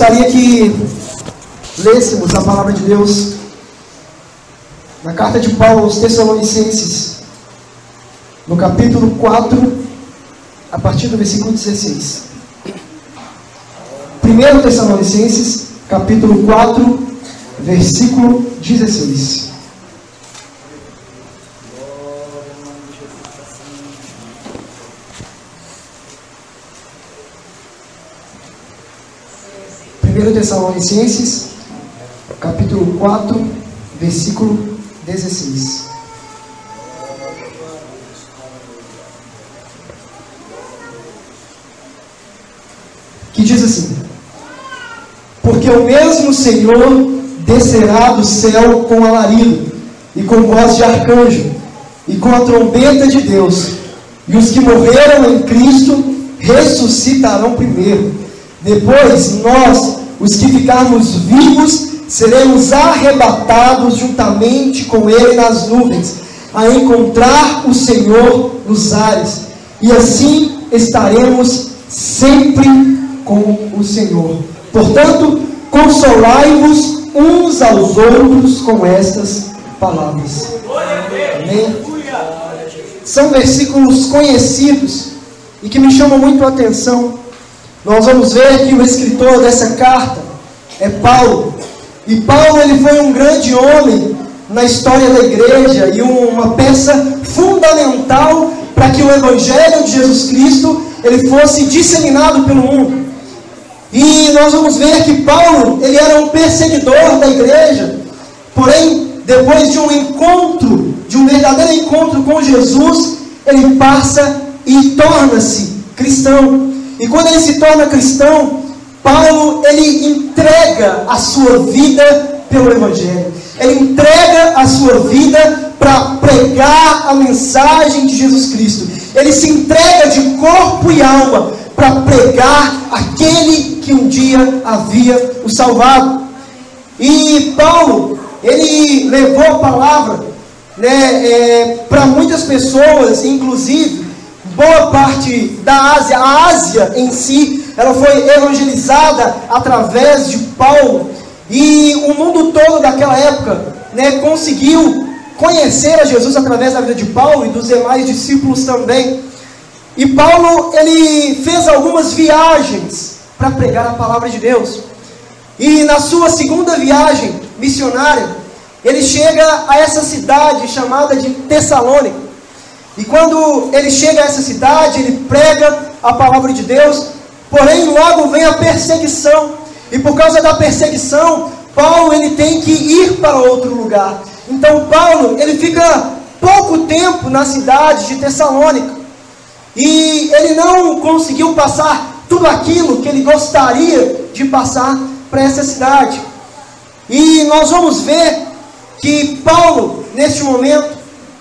gostaria que lêssemos a palavra de Deus na carta de Paulo aos Tessalonicenses, no capítulo 4, a partir do versículo 16. 1 Tessalonicenses, capítulo 4, versículo 16. Primeiro Tessalonicenses, capítulo 4, versículo 16. Que diz assim: Porque o mesmo Senhor descerá do céu com alarido, e com voz de arcanjo, e com a trombeta de Deus, e os que morreram em Cristo ressuscitarão primeiro. Depois, nós, os que ficarmos vivos, seremos arrebatados juntamente com Ele nas nuvens, a encontrar o Senhor nos ares, e assim estaremos sempre com o Senhor. Portanto, consolai-vos uns aos outros com estas palavras. Amém? São versículos conhecidos e que me chamam muito a atenção. Nós vamos ver que o escritor dessa carta é Paulo. E Paulo ele foi um grande homem na história da igreja e uma peça fundamental para que o evangelho de Jesus Cristo ele fosse disseminado pelo mundo. E nós vamos ver que Paulo, ele era um perseguidor da igreja. Porém, depois de um encontro, de um verdadeiro encontro com Jesus, ele passa e torna-se cristão. E quando ele se torna cristão, Paulo, ele entrega a sua vida pelo evangelho. Ele entrega a sua vida para pregar a mensagem de Jesus Cristo. Ele se entrega de corpo e alma para pregar aquele que um dia havia o salvado. E Paulo, ele levou a palavra né, é, para muitas pessoas, inclusive boa parte da Ásia, a Ásia em si, ela foi evangelizada através de Paulo. E o mundo todo daquela época né, conseguiu conhecer a Jesus através da vida de Paulo e dos demais discípulos também. E Paulo, ele fez algumas viagens para pregar a palavra de Deus. E na sua segunda viagem missionária, ele chega a essa cidade chamada de Tessalônica. E quando ele chega a essa cidade, ele prega a palavra de Deus, porém logo vem a perseguição. E por causa da perseguição, Paulo ele tem que ir para outro lugar. Então Paulo, ele fica pouco tempo na cidade de Tessalônica. E ele não conseguiu passar tudo aquilo que ele gostaria de passar para essa cidade. E nós vamos ver que Paulo, neste momento,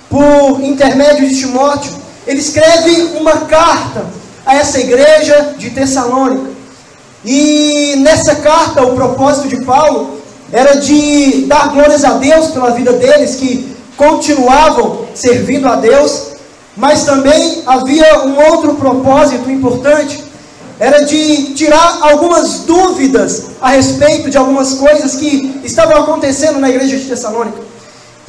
por intermédio de Timóteo, ele escreve uma carta a essa igreja de Tessalônica. E nessa carta, o propósito de Paulo era de dar glórias a Deus pela vida deles, que continuavam servindo a Deus, mas também havia um outro propósito importante, era de tirar algumas dúvidas a respeito de algumas coisas que estavam acontecendo na igreja de Tessalônica.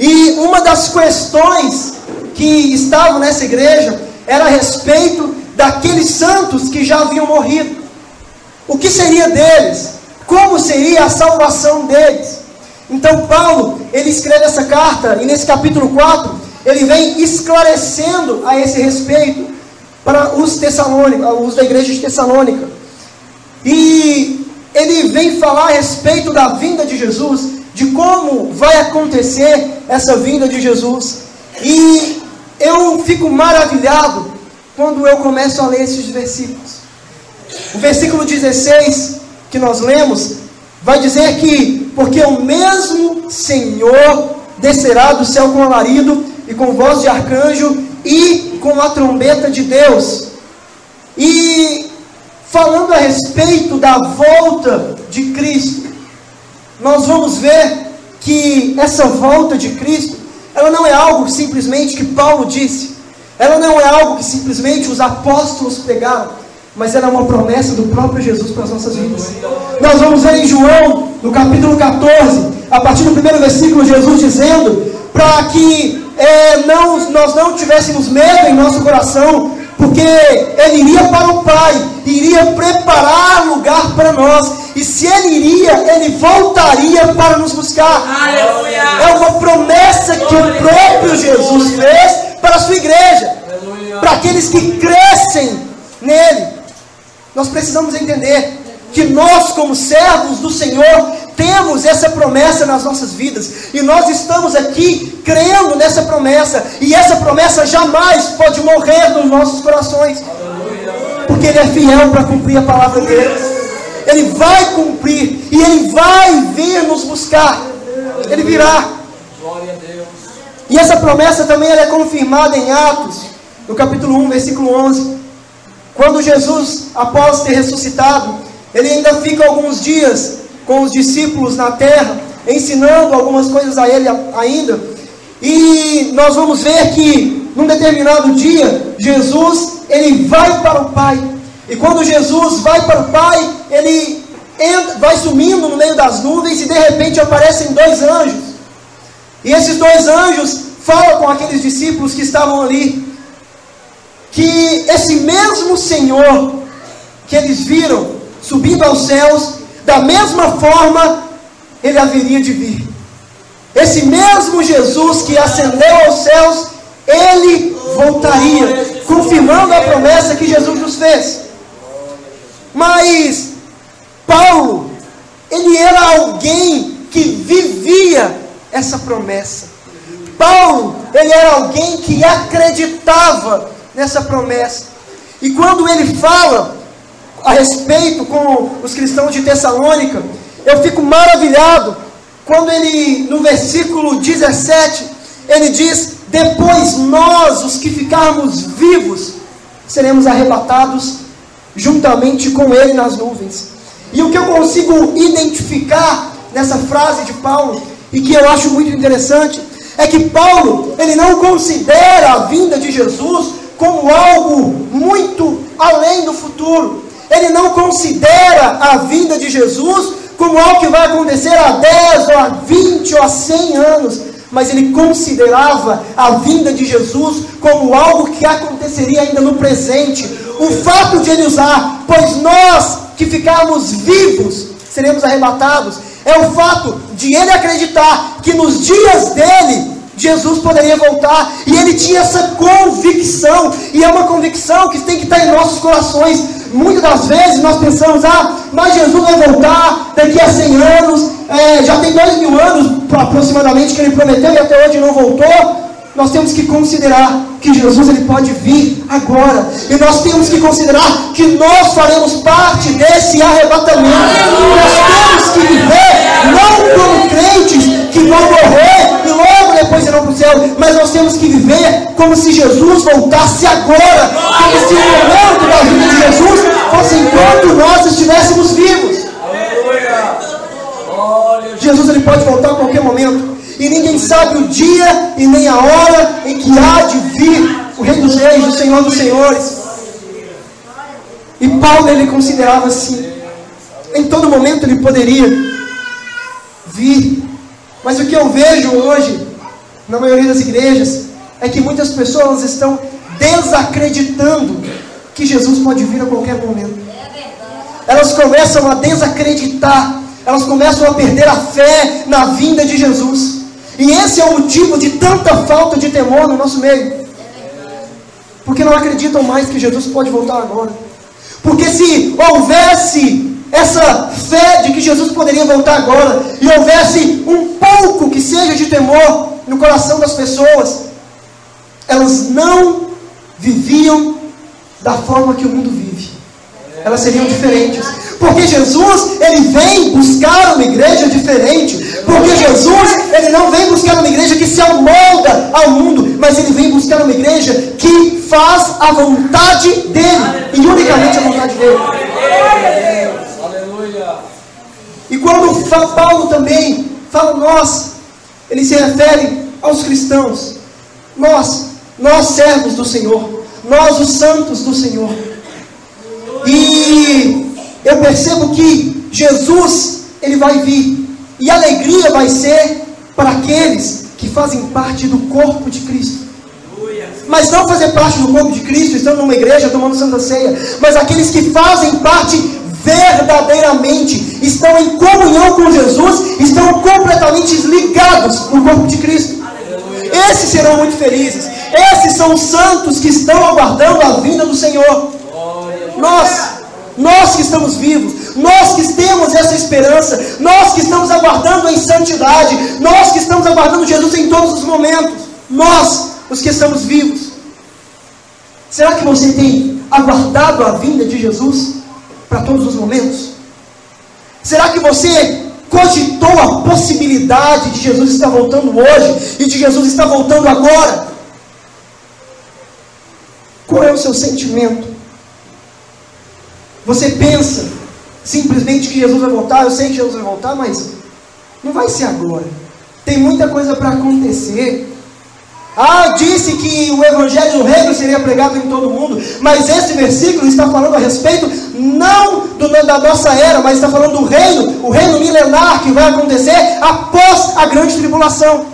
E uma das questões que estavam nessa igreja era a respeito daqueles santos que já haviam morrido. O que seria deles? Como seria a salvação deles? Então Paulo, ele escreve essa carta e nesse capítulo 4, ele vem esclarecendo a esse respeito para os Tessalônicos, os da igreja de Tessalônica. E ele vem falar a respeito da vinda de Jesus, de como vai acontecer essa vinda de Jesus. E eu fico maravilhado quando eu começo a ler esses versículos. O versículo 16 que nós lemos vai dizer que porque o mesmo Senhor descerá do céu com alarido e com voz de arcanjo e com a trombeta de Deus. E falando a respeito da volta de Cristo, nós vamos ver que essa volta de Cristo, ela não é algo simplesmente que Paulo disse, ela não é algo que simplesmente os apóstolos pregaram, mas ela é uma promessa do próprio Jesus para as nossas vidas. Nós vamos ver em João, no capítulo 14, a partir do primeiro versículo, Jesus dizendo para que é, não, nós não tivéssemos medo em nosso coração, porque ele iria para o Pai, iria preparar lugar para nós, e se ele iria, ele voltaria para nos buscar. Aleluia. É uma promessa que o próprio Jesus fez para a sua igreja, para aqueles que crescem nele. Nós precisamos entender que nós, como servos do Senhor, temos essa promessa nas nossas vidas, e nós estamos aqui crendo nessa promessa, e essa promessa jamais pode morrer nos nossos corações, porque Ele é fiel para cumprir a palavra dele. Ele vai cumprir e Ele vai vir nos buscar. Ele virá. E essa promessa também é confirmada em Atos, no capítulo 1, versículo 11. Quando Jesus, após ter ressuscitado, ele ainda fica alguns dias com os discípulos na terra, ensinando algumas coisas a ele ainda. E nós vamos ver que num determinado dia, Jesus, ele vai para o Pai. E quando Jesus vai para o Pai, ele entra, vai sumindo no meio das nuvens e de repente aparecem dois anjos. E esses dois anjos falam com aqueles discípulos que estavam ali que esse mesmo Senhor que eles viram subindo aos céus, da mesma forma ele haveria de vir. Esse mesmo Jesus que ascendeu aos céus, ele voltaria, confirmando a promessa que Jesus nos fez. Mas Paulo, ele era alguém que vivia essa promessa. Paulo, ele era alguém que acreditava nessa promessa. E quando ele fala a respeito com os cristãos de Tessalônica, eu fico maravilhado quando ele, no versículo 17, ele diz: Depois nós, os que ficarmos vivos, seremos arrebatados juntamente com ele nas nuvens. E o que eu consigo identificar nessa frase de Paulo, e que eu acho muito interessante, é que Paulo, ele não considera a vinda de Jesus como algo muito além do futuro. Ele não considera a vinda de Jesus como algo que vai acontecer há 10 ou há 20 ou há 100 anos, mas ele considerava a vinda de Jesus como algo que aconteceria ainda no presente. O fato de ele usar, pois nós que ficarmos vivos seremos arrebatados, é o fato de ele acreditar que nos dias dele Jesus poderia voltar, e ele tinha essa convicção, e é uma convicção que tem que estar em nossos corações. Muitas das vezes nós pensamos, ah, mas Jesus vai voltar daqui a 100 anos, é, já tem dois mil anos aproximadamente que ele prometeu e até hoje não voltou. Nós temos que considerar que Jesus ele pode vir agora. E nós temos que considerar que nós faremos parte desse arrebatamento. Nós temos que viver não como crentes que vão morrer e logo depois irão para o céu, mas nós temos que viver como se Jesus voltasse agora, como se o momento da vida de Jesus fosse enquanto nós estivéssemos vivos. Jesus ele pode voltar a qualquer momento e ninguém sabe o dia e nem a hora em que há de vir o Rei dos Reis, o Senhor dos Senhores. E Paulo ele considerava assim, em todo momento ele poderia vir. Mas o que eu vejo hoje, na maioria das igrejas, é que muitas pessoas estão desacreditando que Jesus pode vir a qualquer momento. Elas começam a desacreditar, elas começam a perder a fé na vinda de Jesus. E esse é o motivo de tanta falta de temor no nosso meio. Porque não acreditam mais que Jesus pode voltar agora. Porque se houvesse essa fé de que Jesus poderia voltar agora, e houvesse um pouco que seja de temor no coração das pessoas, elas não viviam da forma que o mundo vive. Elas seriam diferentes. Porque Jesus, ele vem buscar uma igreja diferente. Porque Jesus, ele não vem buscar uma igreja que se amolda ao mundo, mas ele vem buscar uma igreja que faz a vontade dele, e unicamente a vontade dele. E quando Paulo também fala nós, ele se refere aos cristãos. Nós, nós servos do Senhor, nós os santos do Senhor. eu percebo que Jesus, ele vai vir. E alegria vai ser para aqueles que fazem parte do corpo de Cristo. Mas não fazer parte do corpo de Cristo, estando numa igreja tomando Santa Ceia, mas aqueles que fazem parte verdadeiramente, estão em comunhão com Jesus, estão completamente ligados no corpo de Cristo. Esses serão muito felizes. Esses são os santos que estão aguardando a vinda do Senhor. Nós, nós que estamos vivos, nós que temos essa esperança, nós que estamos aguardando em santidade, nós que estamos aguardando Jesus em todos os momentos, nós, os que estamos vivos. Será que você tem aguardado a vinda de Jesus para todos os momentos? Será que você cogitou a possibilidade de Jesus estar voltando hoje e de Jesus estar voltando agora? Qual é o seu sentimento? Você pensa simplesmente que Jesus vai voltar? Eu sei que Jesus vai voltar, mas não vai ser agora. Tem muita coisa para acontecer. Ah, disse que o evangelho do reino seria pregado em todo mundo, mas esse versículo está falando a respeito não do, da nossa era, mas está falando do reino, o reino milenar que vai acontecer após a grande tribulação.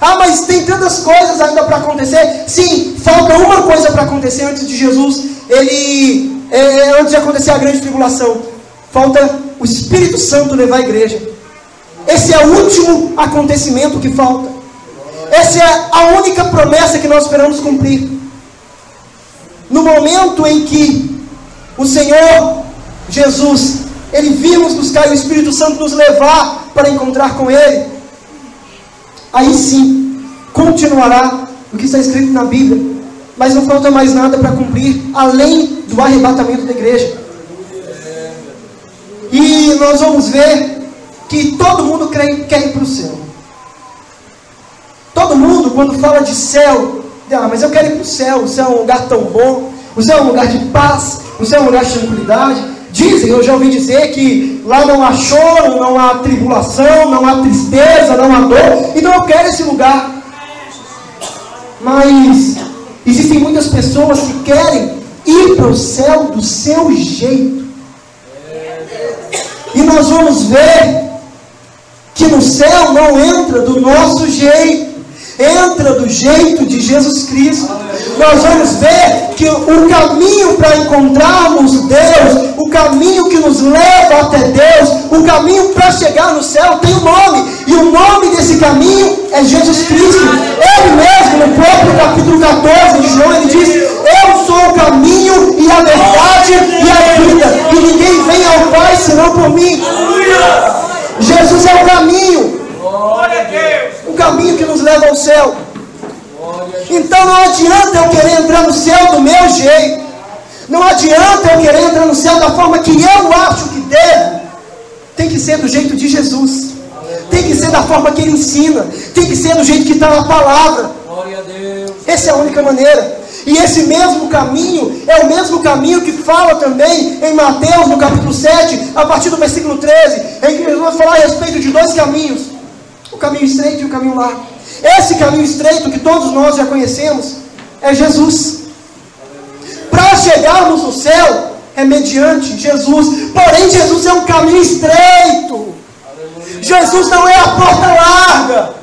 Ah, mas tem tantas coisas ainda para acontecer. Sim, falta uma coisa para acontecer antes de Jesus, ele é, é, antes de acontecer a grande tribulação. Falta o Espírito Santo levar a igreja. Esse é o último acontecimento que falta. Essa é a única promessa que nós esperamos cumprir. No momento em que o Senhor Jesus, Ele vir nos buscar e o Espírito Santo nos levar para encontrar com Ele, aí sim continuará o que está escrito na Bíblia. Mas não falta mais nada para cumprir além do arrebatamento da igreja. E nós vamos ver que todo mundo quer, quer ir para o céu. Todo mundo, quando fala de céu, ah, mas eu quero ir para o céu, o céu é um lugar tão bom, o céu é um lugar de paz, o céu é um lugar de tranquilidade. Dizem, eu já ouvi dizer que lá não há choro, não há tribulação, não há tristeza, não há dor, então eu quero esse lugar. Mas existem muitas pessoas que querem ir para o céu do seu jeito. E nós vamos ver que no céu não entra do nosso jeito, entra do jeito de Jesus Cristo. Nós vamos ver que o caminho para encontrarmos Deus, o caminho que nos leva até Deus, o caminho para chegar no céu tem um nome, e o nome desse caminho é Jesus Cristo. Ele mesmo, no próprio capítulo 14 de João, ele diz: Eu sou o caminho e a verdade e a vida, e ninguém vem ao Pai senão por mim. Jesus é o caminho. O caminho que nos leva ao céu. Então não adianta eu querer entrar no céu do meu jeito. Não adianta eu querer entrar no céu da forma que eu acho que devo. Tem que ser do jeito de Jesus. Tem que ser da forma que ele ensina. Tem que ser do jeito que está na palavra. Essa é a única maneira. E esse mesmo caminho é o mesmo caminho que fala também em Mateus, no capítulo 7, a partir do versículo 13, em que Jesus vai falar a respeito de dois caminhos: o caminho estreito e o caminho largo. Esse caminho estreito que todos nós já conhecemos é Jesus. Para chegarmos no céu é mediante Jesus. Porém, Jesus é um caminho estreito. Jesus não é a porta larga.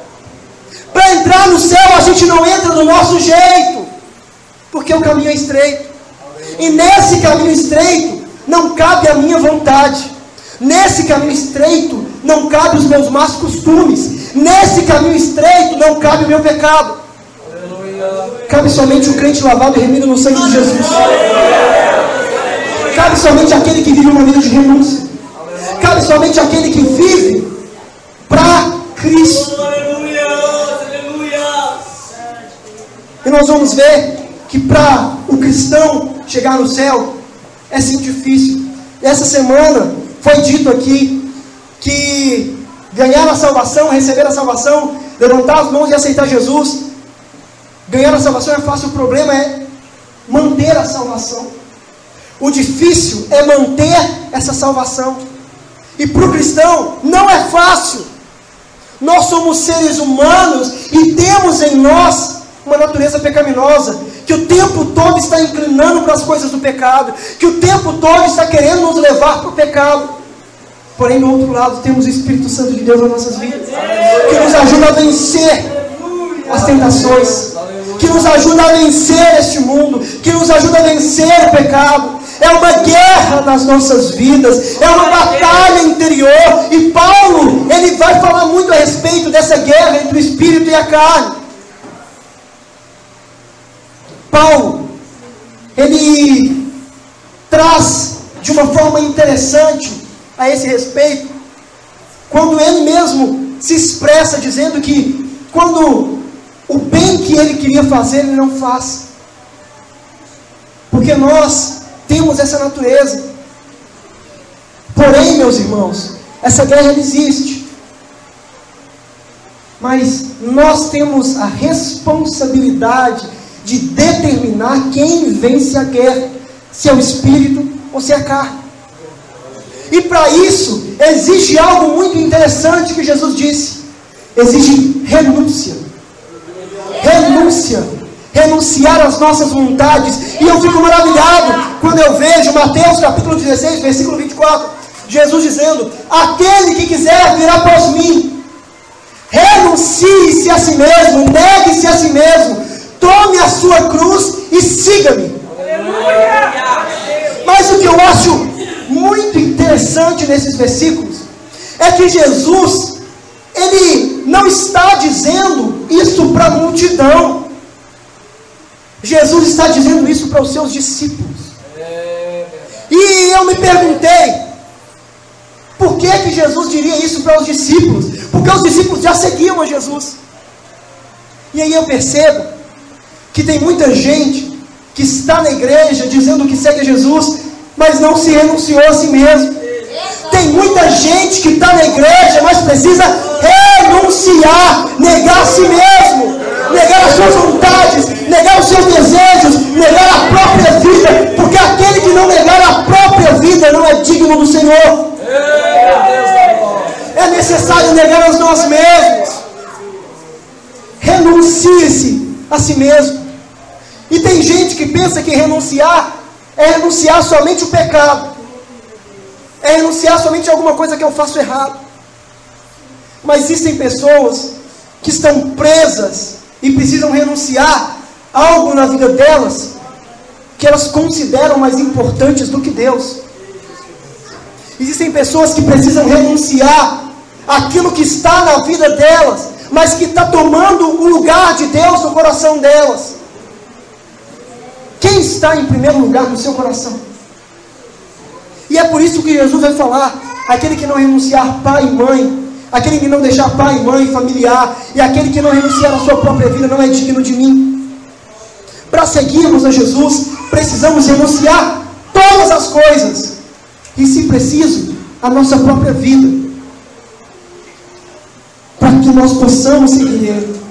Para entrar no céu, a gente não entra do nosso jeito porque o caminho é estreito. E nesse caminho estreito não cabe a minha vontade. Nesse caminho estreito não cabe os meus más costumes. Nesse caminho estreito não cabe o meu pecado. Cabe somente o crente lavado e remido no sangue de Jesus. Cabe somente aquele que vive uma vida de renúncia. Cabe somente aquele que vive para Cristo. E nós vamos ver que para o cristão chegar no céu é sim difícil. Essa semana foi dito aqui que ganhar a salvação, receber a salvação, levantar as mãos e aceitar Jesus, ganhar a salvação é fácil, o problema é manter a salvação. O difícil é manter essa salvação. E para o cristão não é fácil. Nós somos seres humanos e temos em nós uma natureza pecaminosa que o tempo todo está inclinando para as coisas do pecado, que o tempo todo está querendo nos levar para o pecado. Porém, do outro lado, temos o Espírito Santo de Deus nas nossas vidas, que nos ajuda a vencer as tentações, que nos ajuda a vencer este mundo, que nos ajuda a vencer o pecado. É uma guerra nas nossas vidas, é uma batalha interior. E Paulo, ele vai falar muito a respeito dessa guerra entre o espírito e a carne. Paulo, ele traz de uma forma interessante a esse respeito, quando ele mesmo se expressa dizendo que quando o bem que ele queria fazer, ele não faz. Porque nós temos essa natureza. Porém, meus irmãos, essa guerra existe. Mas nós temos a responsabilidade de determinar quem vence a guerra, se é o espírito ou se é a carne. E para isso, existe algo muito interessante que Jesus disse: exige renúncia. Renúncia. Renunciar às nossas vontades. E eu fico maravilhado quando eu vejo Mateus capítulo 16, versículo 24, Jesus dizendo: Aquele que quiser vir após mim, renuncie-se a si mesmo, negue-se a si mesmo, tome a sua cruz e siga-me. Mas o que eu acho muito interessante nesses versículos é que Jesus, ele não está dizendo isso para a multidão. Jesus está dizendo isso para os seus discípulos. E eu me perguntei, por que, que Jesus diria isso para os discípulos? Porque os discípulos já seguiam a Jesus. E aí eu percebo que tem muita gente que está na igreja dizendo que segue Jesus, mas não se renunciou a si mesmo. Tem muita gente que está na igreja, mas precisa renunciar, negar a si mesmo, negar as suas vontades, negar os seus desejos, negar a própria vida, porque aquele que não negar a própria vida não é digno do Senhor. É necessário negar a nós mesmos. Renuncie-se a si mesmo. E tem gente que pensa que renunciar é renunciar somente o pecado, é renunciar somente a alguma coisa que eu faço errado. Mas existem pessoas que estão presas e precisam renunciar algo na vida delas que elas consideram mais importantes do que Deus. Existem pessoas que precisam renunciar aquilo que está na vida delas, mas que está tomando o lugar de Deus no coração delas. Quem está em primeiro lugar no seu coração? E é por isso que Jesus vai falar: aquele que não renunciar pai e mãe, aquele que não deixar pai e mãe, familiar, e aquele que não renunciar à sua própria vida não é digno de mim. Para seguirmos a Jesus, precisamos renunciar todas as coisas, e se preciso, a nossa própria vida, para que nós possamos seguir Ele,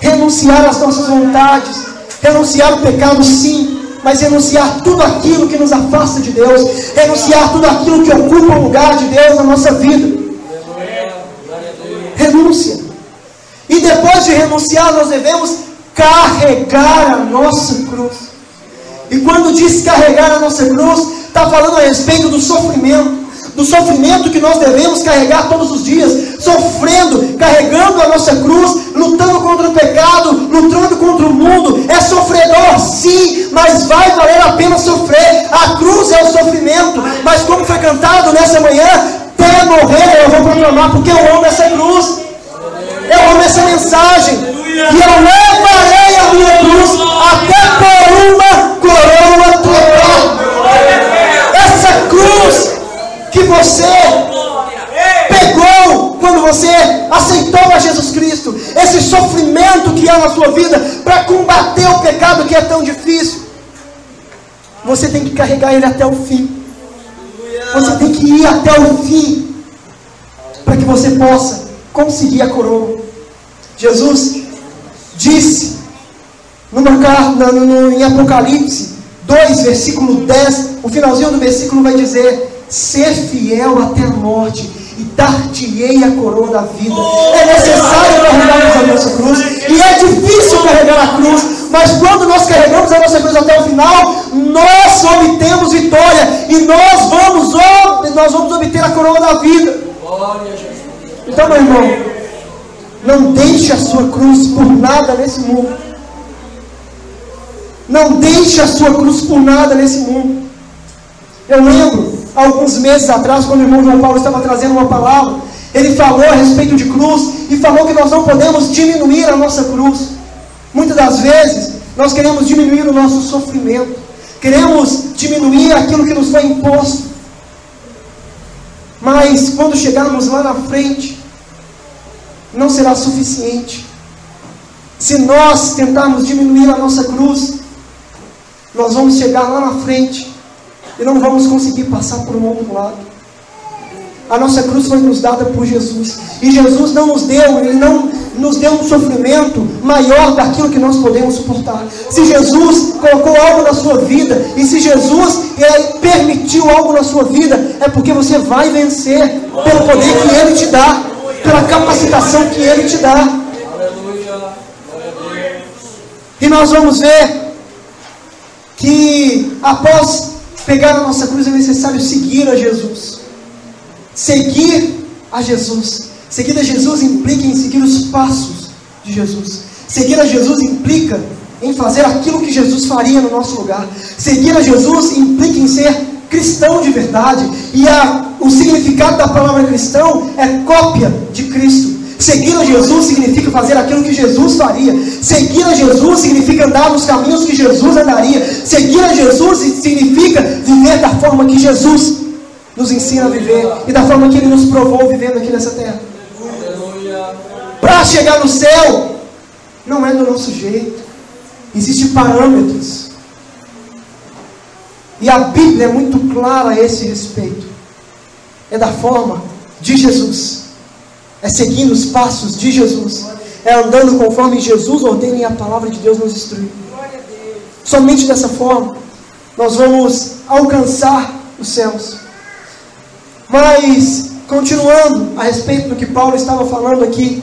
renunciar às nossas vontades, Renunciar o pecado, sim, mas renunciar tudo aquilo que nos afasta de Deus, renunciar tudo aquilo que ocupa o lugar de Deus na nossa vida. Renúncia. E depois de renunciar, nós devemos carregar a nossa cruz. E quando diz carregar a nossa cruz, está falando a respeito do sofrimento do sofrimento que nós devemos carregar todos os dias, sofrendo, carregando a nossa cruz, lutando contra o pecado, lutando contra o mundo. É sofredor, sim, mas vai valer a pena sofrer. A cruz é o sofrimento, mas como foi cantado nessa manhã, até morrer eu vou proclamar, porque eu amo essa cruz, eu amo essa mensagem, e eu levarei a minha cruz até por uma coroa total. Essa cruz que você pegou quando você aceitou a Jesus Cristo, esse sofrimento que há na sua vida para combater o pecado que é tão difícil. Você tem que carregar ele até o fim. Você tem que ir até o fim para que você possa conseguir a coroa. Jesus disse numa, no, no, em Apocalipse 2, versículo 10, o finalzinho do versículo vai dizer: ser fiel até a morte e dar-te-ei a coroa da vida. É necessário carregarmos a nossa cruz, e é difícil carregar a cruz, Mas quando nós carregamos a nossa cruz até o final, nós obtemos vitória e nós vamos, nós vamos obter a coroa da vida. Então, meu irmão, não deixe a sua cruz por nada nesse mundo. Não deixe a sua cruz por nada nesse mundo. Eu lembro, alguns meses atrás, quando o irmão João Paulo estava trazendo uma palavra, ele falou a respeito de cruz e falou que nós não podemos diminuir a nossa cruz. Muitas das vezes, nós queremos diminuir o nosso sofrimento, queremos diminuir aquilo que nos foi imposto. Mas quando chegarmos lá na frente, não será suficiente. Se nós tentarmos diminuir a nossa cruz, nós vamos chegar lá na frente e não vamos conseguir passar por um outro lado. A nossa cruz foi nos dada por Jesus. E Jesus não nos deu, Ele não nos deu um sofrimento maior daquilo que nós podemos suportar. Se Jesus colocou algo na sua vida, e se Jesus permitiu algo na sua vida, é porque você vai vencer pelo poder que Ele te dá, pela capacitação que Ele te dá. E nós vamos ver que após pegar a nossa cruz é necessário seguir a Jesus. Seguir a Jesus. Seguir a Jesus implica em seguir os passos de Jesus. Seguir a Jesus implica em fazer aquilo que Jesus faria no nosso lugar. Seguir a Jesus implica em ser cristão de verdade. E a, o significado da palavra cristão é cópia de Cristo. Seguir a Jesus significa fazer aquilo que Jesus faria. Seguir a Jesus significa andar nos caminhos que Jesus andaria. Seguir a Jesus significa viver da forma que Jesus nos ensina a viver e da forma que Ele nos provou vivendo aqui nessa terra. Para chegar no céu, não é do nosso jeito. Existem parâmetros. E a Bíblia é muito clara a esse respeito. É da forma de Jesus é seguindo os passos de Jesus, é andando conforme Jesus ordena e a palavra de Deus nos instrui. Somente dessa forma nós vamos alcançar os céus. Mas, continuando a respeito do que Paulo estava falando aqui,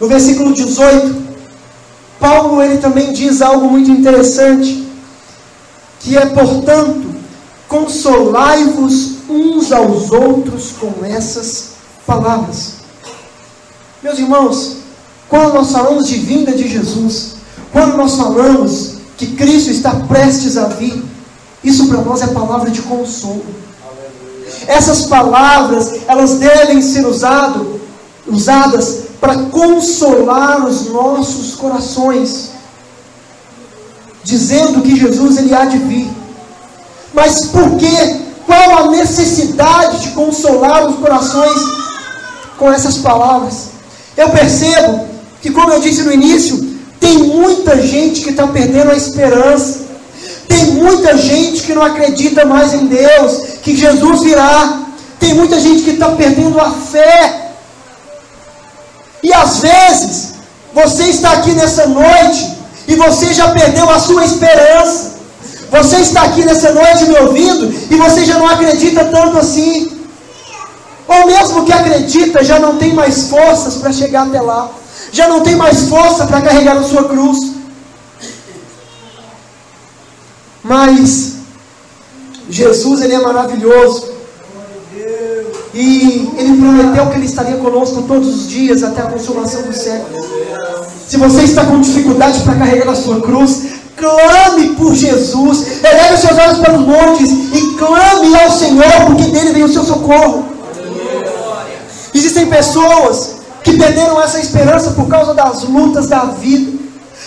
no versículo 18, Paulo ele também diz algo muito interessante, que é, portanto, consolai-vos uns aos outros com essas palavras. Meus irmãos, quando nós falamos de vinda de Jesus, quando nós falamos que Cristo está prestes a vir, isso para nós é palavra de consolo. Essas palavras, elas devem ser usado, usadas para consolar os nossos corações, dizendo que Jesus ele há de vir. Mas por que? Qual a necessidade de consolar os corações com essas palavras? Eu percebo que, como eu disse no início, tem muita gente que está perdendo a esperança. Tem muita gente que não acredita mais em Deus, que Jesus virá. Tem muita gente que está perdendo a fé. E às vezes, você está aqui nessa noite e você já perdeu a sua esperança. Você está aqui nessa noite me ouvindo e você já não acredita tanto assim. Ou mesmo que acredita, já não tem mais forças para chegar até lá. Já não tem mais força para carregar a sua cruz. Mas Jesus ele é maravilhoso. E ele prometeu que ele estaria conosco todos os dias até a consumação do século. Se você está com dificuldade para carregar a sua cruz, clame por Jesus. Eleve seus olhos para os montes e clame ao Senhor, porque dele vem o seu socorro. Existem pessoas que perderam essa esperança por causa das lutas da vida.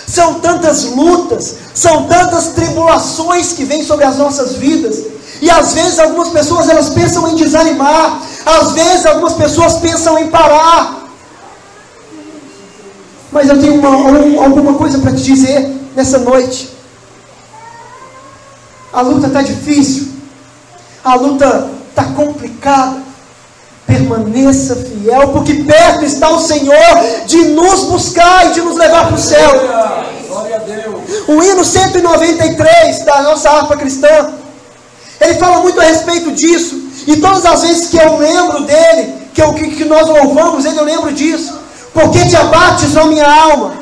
São tantas lutas, são tantas tribulações que vêm sobre as nossas vidas. E às vezes algumas pessoas elas pensam em desanimar, às vezes algumas pessoas pensam em parar. Mas eu tenho uma, alguma coisa para te dizer nessa noite. A luta está difícil, a luta está complicada permaneça fiel, porque perto está o Senhor de nos buscar e de nos levar para o céu. O hino 193 da nossa harpa cristã, ele fala muito a respeito disso, e todas as vezes que eu lembro dele, que, eu, que, que nós louvamos ele, eu lembro disso. Porque te abates, ó minha alma?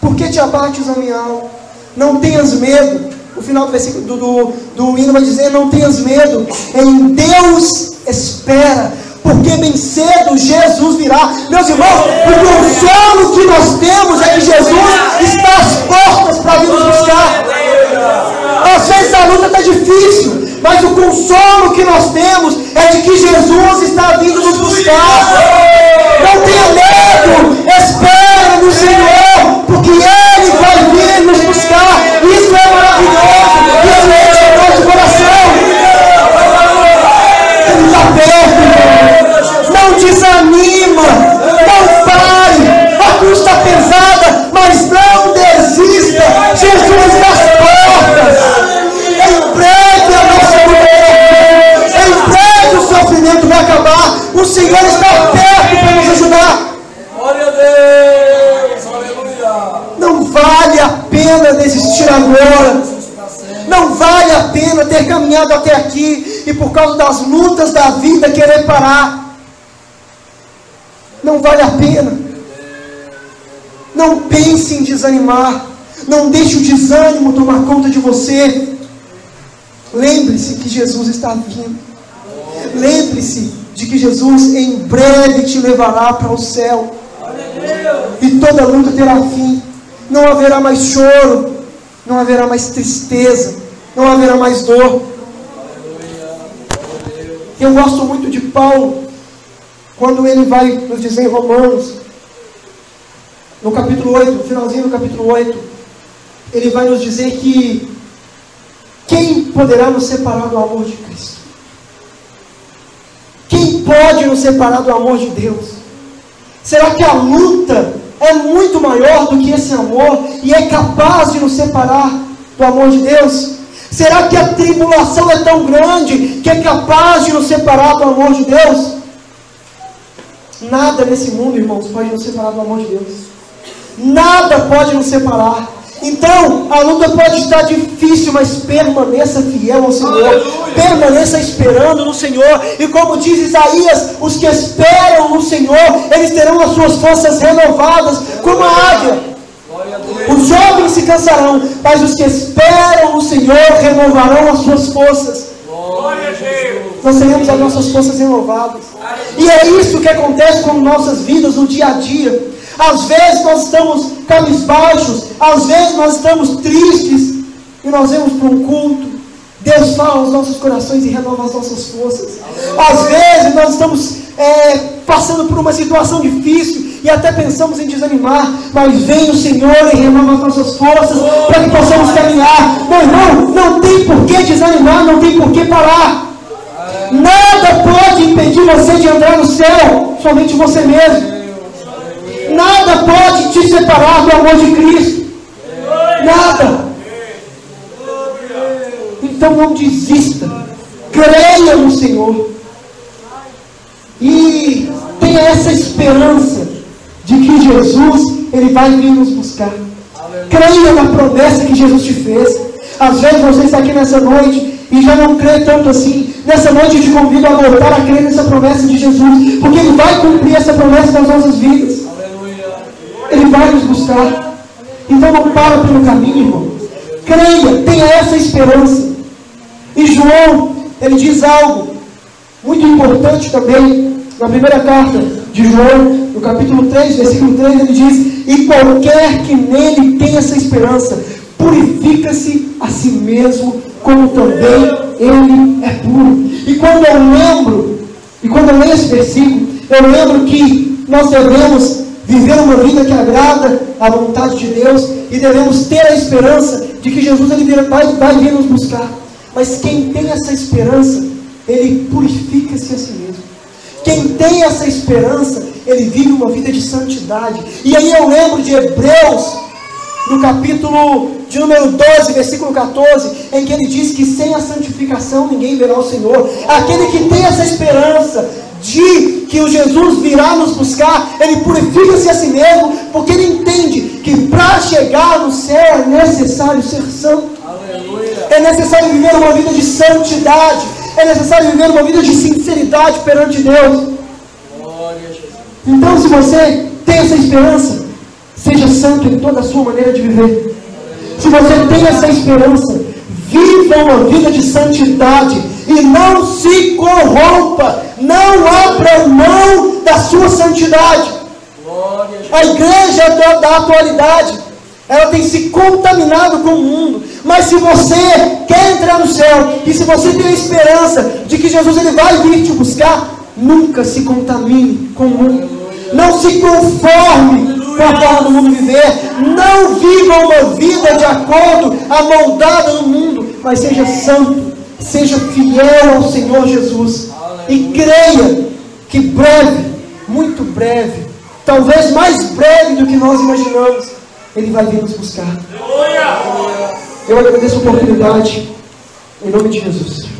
Por que te abates a minha alma? Não tenhas medo. O final do versículo do, do, do hino vai dizer: Não tenhas medo. Em Deus espera. Porque bem cedo Jesus virá. Meus irmãos, o consolo que nós temos é que Jesus está às portas para vir nos buscar. Às vezes a luta está difícil, mas o consolo que nós temos é de que Jesus está vindo nos buscar. Não tenha medo, espere no Senhor, porque Ele vai acabar. O Senhor está perto para nos ajudar. Glória a Deus, aleluia. Não vale a pena desistir agora. Não vale a pena ter caminhado até aqui e por causa das lutas da vida querer parar. Não vale a pena. Não pense em desanimar. Não deixe o desânimo tomar conta de você. Lembre-se que Jesus está vindo. Lembre-se de que Jesus em breve te levará para o céu. E toda luta terá fim. Não haverá mais choro. Não haverá mais tristeza. Não haverá mais dor. Eu gosto muito de Paulo. Quando ele vai nos dizer em Romanos, no capítulo 8, no finalzinho do capítulo 8, ele vai nos dizer que quem poderá nos separar do amor de Cristo? Pode nos separar do amor de Deus? Será que a luta é muito maior do que esse amor e é capaz de nos separar do amor de Deus? Será que a tribulação é tão grande que é capaz de nos separar do amor de Deus? Nada nesse mundo, irmãos, pode nos separar do amor de Deus. Nada pode nos separar. Então, a luta pode estar difícil, mas permaneça fiel ao Senhor. Aleluia. Permaneça esperando no Senhor. E como diz Isaías, os que esperam no Senhor, eles terão as suas forças renovadas, como a águia. Os jovens se cansarão, mas os que esperam no Senhor renovarão as suas forças. Nós teremos as nossas forças renovadas. E é isso que acontece com nossas vidas no dia a dia. Às vezes nós estamos cabisbaixos, às vezes nós estamos tristes, e nós vamos para um culto. Deus fala aos nossos corações e renova as nossas forças. Às vezes nós estamos é, passando por uma situação difícil e até pensamos em desanimar, mas vem o Senhor e renova as nossas forças para que possamos caminhar. Meu irmão, não tem por que desanimar, não tem por que parar. Nada pode impedir você de entrar no céu, somente você mesmo. Nada pode te separar do amor de Cristo. Nada. Então não desista. Creia no Senhor. E tenha essa esperança de que Jesus ele vai vir nos buscar. Creia na promessa que Jesus te fez. Às vezes você está aqui nessa noite e já não crê tanto assim. Nessa noite eu te convido a voltar a crer nessa promessa de Jesus, porque Ele vai cumprir essa promessa nas nossas vidas. Ele vai nos buscar. Então não para pelo caminho, irmão. Creia, tenha essa esperança. E João, ele diz algo muito importante também, na primeira carta de João, no capítulo 3, versículo 3, ele diz: E qualquer que nele tenha essa esperança, purifica-se a si mesmo, como também ele é puro. E quando eu lembro, e quando eu leio esse versículo, eu lembro que nós devemos viver uma vida que agrada à vontade de Deus e devemos ter a esperança de que Jesus ele vai, vai vir nos buscar. Mas quem tem essa esperança, ele purifica-se a si mesmo. Quem tem essa esperança, ele vive uma vida de santidade. E aí eu lembro de Hebreus, no capítulo de número 12, versículo 14, em que ele diz que sem a santificação ninguém verá o Senhor. Aquele que tem essa esperança de que o Jesus virá nos buscar, ele purifica-se a si mesmo, porque ele entende que para chegar no céu é necessário ser santo. Aleluia. É necessário viver uma vida de santidade. É necessário viver uma vida de sinceridade perante Deus. Então, se você tem essa esperança, Seja santo em toda a sua maneira de viver. Se você tem essa esperança, viva uma vida de santidade e não se corrompa, não abra mão da sua santidade. A igreja da atualidade, ela tem se contaminado com o mundo. Mas se você quer entrar no céu, e se você tem a esperança de que Jesus ele vai vir te buscar, nunca se contamine com o mundo. Não se conforme forma do mundo viver. Não viva uma vida de acordo, amoldada no mundo, mas seja santo, seja fiel ao Senhor Jesus. E creia que breve, muito breve, talvez mais breve do que nós imaginamos, Ele vai vir nos buscar. Eu agradeço a oportunidade, em nome de Jesus.